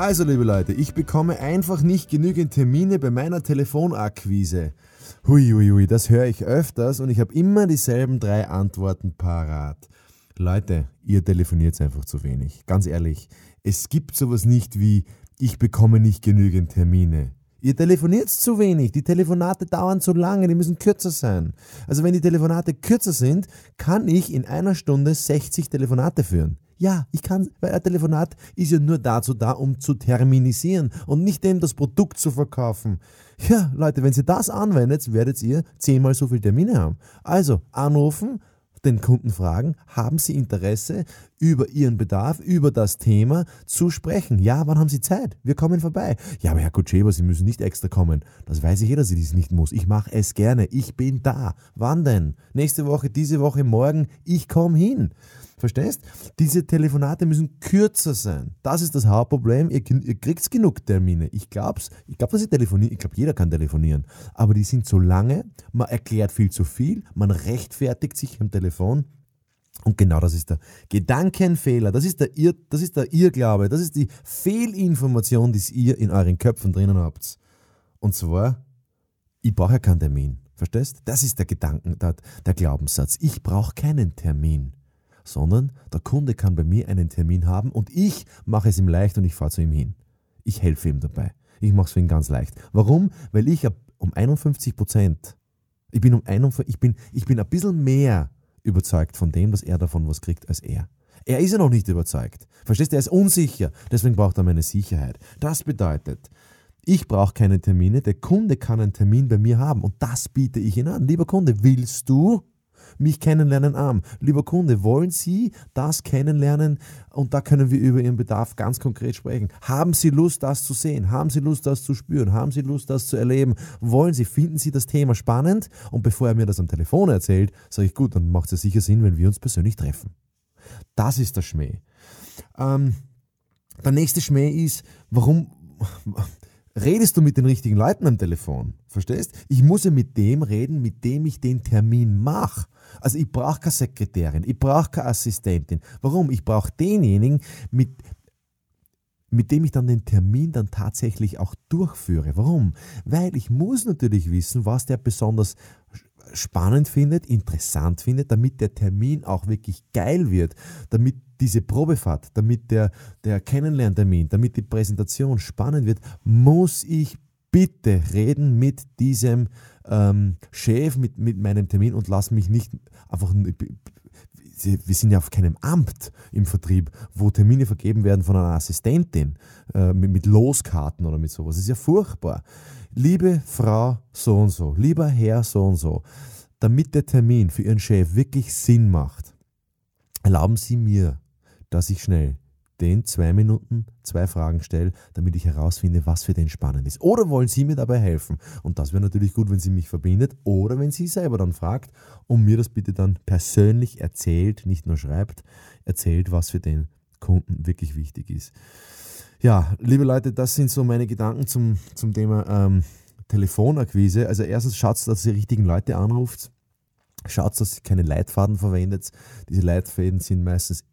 Also, liebe Leute, ich bekomme einfach nicht genügend Termine bei meiner Telefonakquise. Hui, hui, hui, das höre ich öfters und ich habe immer dieselben drei Antworten parat. Leute, ihr telefoniert einfach zu wenig. Ganz ehrlich, es gibt sowas nicht wie ich bekomme nicht genügend Termine. Ihr telefoniert zu wenig, die Telefonate dauern zu lange, die müssen kürzer sein. Also wenn die Telefonate kürzer sind, kann ich in einer Stunde 60 Telefonate führen. Ja, ich kann, weil ein Telefonat ist ja nur dazu da, um zu terminisieren und nicht dem das Produkt zu verkaufen. Ja, Leute, wenn ihr das anwendet, werdet ihr zehnmal so viele Termine haben. Also anrufen, den Kunden fragen, haben sie Interesse, über ihren Bedarf, über das Thema zu sprechen? Ja, wann haben sie Zeit? Wir kommen vorbei. Ja, aber Herr Kutscheber, Sie müssen nicht extra kommen. Das weiß ich eh, dass ich das nicht muss. Ich mache es gerne. Ich bin da. Wann denn? Nächste Woche, diese Woche, morgen. Ich komme hin. Verstehst? Diese Telefonate müssen kürzer sein. Das ist das Hauptproblem. Ihr, ihr kriegt genug Termine. Ich glaube, ich glaub, dass ich telefoniere. Ich glaube, jeder kann telefonieren. Aber die sind zu lange. Man erklärt viel zu viel. Man rechtfertigt sich am Telefon. Und genau das ist der Gedankenfehler, das ist der, Irr, das ist der Irrglaube, das ist die Fehlinformation, die ihr in euren Köpfen drinnen habt. Und zwar, ich brauche ja keinen Termin. Verstehst? Das ist der Gedanken, der, der Glaubenssatz. Ich brauche keinen Termin sondern der Kunde kann bei mir einen Termin haben und ich mache es ihm leicht und ich fahre zu ihm hin. Ich helfe ihm dabei. Ich mache es für ihn ganz leicht. Warum? Weil ich um 51 Prozent, ich bin um 51, ich bin, ich bin ein bisschen mehr überzeugt von dem, dass er davon was kriegt, als er. Er ist ja noch nicht überzeugt. Verstehst du? Er ist unsicher. Deswegen braucht er meine Sicherheit. Das bedeutet, ich brauche keine Termine. Der Kunde kann einen Termin bei mir haben und das biete ich ihm an. Lieber Kunde, willst du mich kennenlernen arm. Lieber Kunde, wollen Sie das kennenlernen? Und da können wir über Ihren Bedarf ganz konkret sprechen. Haben Sie Lust, das zu sehen? Haben Sie Lust, das zu spüren? Haben Sie Lust, das zu erleben? Wollen Sie, finden Sie das Thema spannend? Und bevor er mir das am Telefon erzählt, sage ich, gut, dann macht es sicher Sinn, wenn wir uns persönlich treffen. Das ist der Schmäh. Ähm, der nächste Schmäh ist, warum, redest du mit den richtigen Leuten am Telefon. Verstehst? Ich muss ja mit dem reden, mit dem ich den Termin mache. Also ich brauche keine Sekretärin, ich brauche keine Assistentin. Warum? Ich brauche denjenigen, mit, mit dem ich dann den Termin dann tatsächlich auch durchführe. Warum? Weil ich muss natürlich wissen, was der besonders spannend findet, interessant findet, damit der Termin auch wirklich geil wird, damit diese Probefahrt, damit der, der Kennenlerntermin, damit die Präsentation spannend wird, muss ich bitte reden mit diesem ähm, Chef, mit, mit meinem Termin und lass mich nicht einfach wir sind ja auf keinem Amt im Vertrieb, wo Termine vergeben werden von einer Assistentin äh, mit, mit, Loskarten oder mit sowas. Das ist ja furchtbar. Liebe Frau so und so, lieber Herr so und so, damit der Termin für Ihren Chef wirklich Sinn macht, erlauben Sie mir dass ich schnell den zwei Minuten zwei Fragen stelle, damit ich herausfinde, was für den spannend ist. Oder wollen Sie mir dabei helfen? Und das wäre natürlich gut, wenn sie mich verbindet oder wenn sie selber dann fragt und mir das bitte dann persönlich erzählt, nicht nur schreibt, erzählt, was für den Kunden wirklich wichtig ist. Ja, liebe Leute, das sind so meine Gedanken zum, zum Thema ähm, Telefonakquise. Also erstens schaut, dass ihr richtigen Leute anruft. Schaut, dass ihr keine Leitfaden verwendet. Diese Leitfäden sind meistens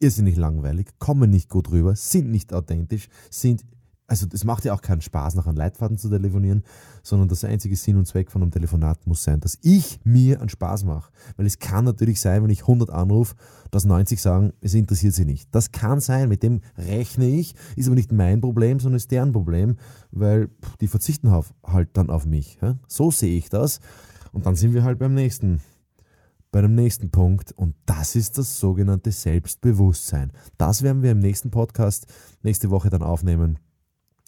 irrsinnig langweilig, kommen nicht gut rüber, sind nicht authentisch, sind also es macht ja auch keinen Spaß, nach einem Leitfaden zu telefonieren, sondern das einzige Sinn und Zweck von einem Telefonat muss sein, dass ich mir einen Spaß mache. Weil es kann natürlich sein, wenn ich 100 anrufe, dass 90 sagen, es interessiert sie nicht. Das kann sein, mit dem rechne ich, ist aber nicht mein Problem, sondern ist deren Problem, weil die verzichten halt dann auf mich. So sehe ich das. Und dann sind wir halt beim nächsten bei dem nächsten Punkt und das ist das sogenannte Selbstbewusstsein. Das werden wir im nächsten Podcast nächste Woche dann aufnehmen.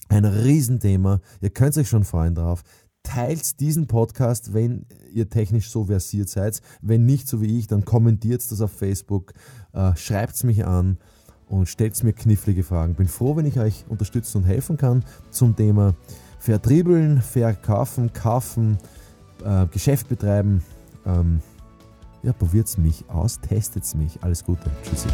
Ein Riesenthema. Ihr könnt euch schon freuen drauf. Teilt diesen Podcast, wenn ihr technisch so versiert seid. Wenn nicht so wie ich, dann kommentiert das auf Facebook, äh, schreibt es mich an und stellt mir knifflige Fragen. Bin froh, wenn ich euch unterstützen und helfen kann zum Thema vertriebeln, verkaufen, kaufen, äh, Geschäft betreiben. Ähm, ja, probiert mich aus, testet mich. Alles Gute. Tschüssi.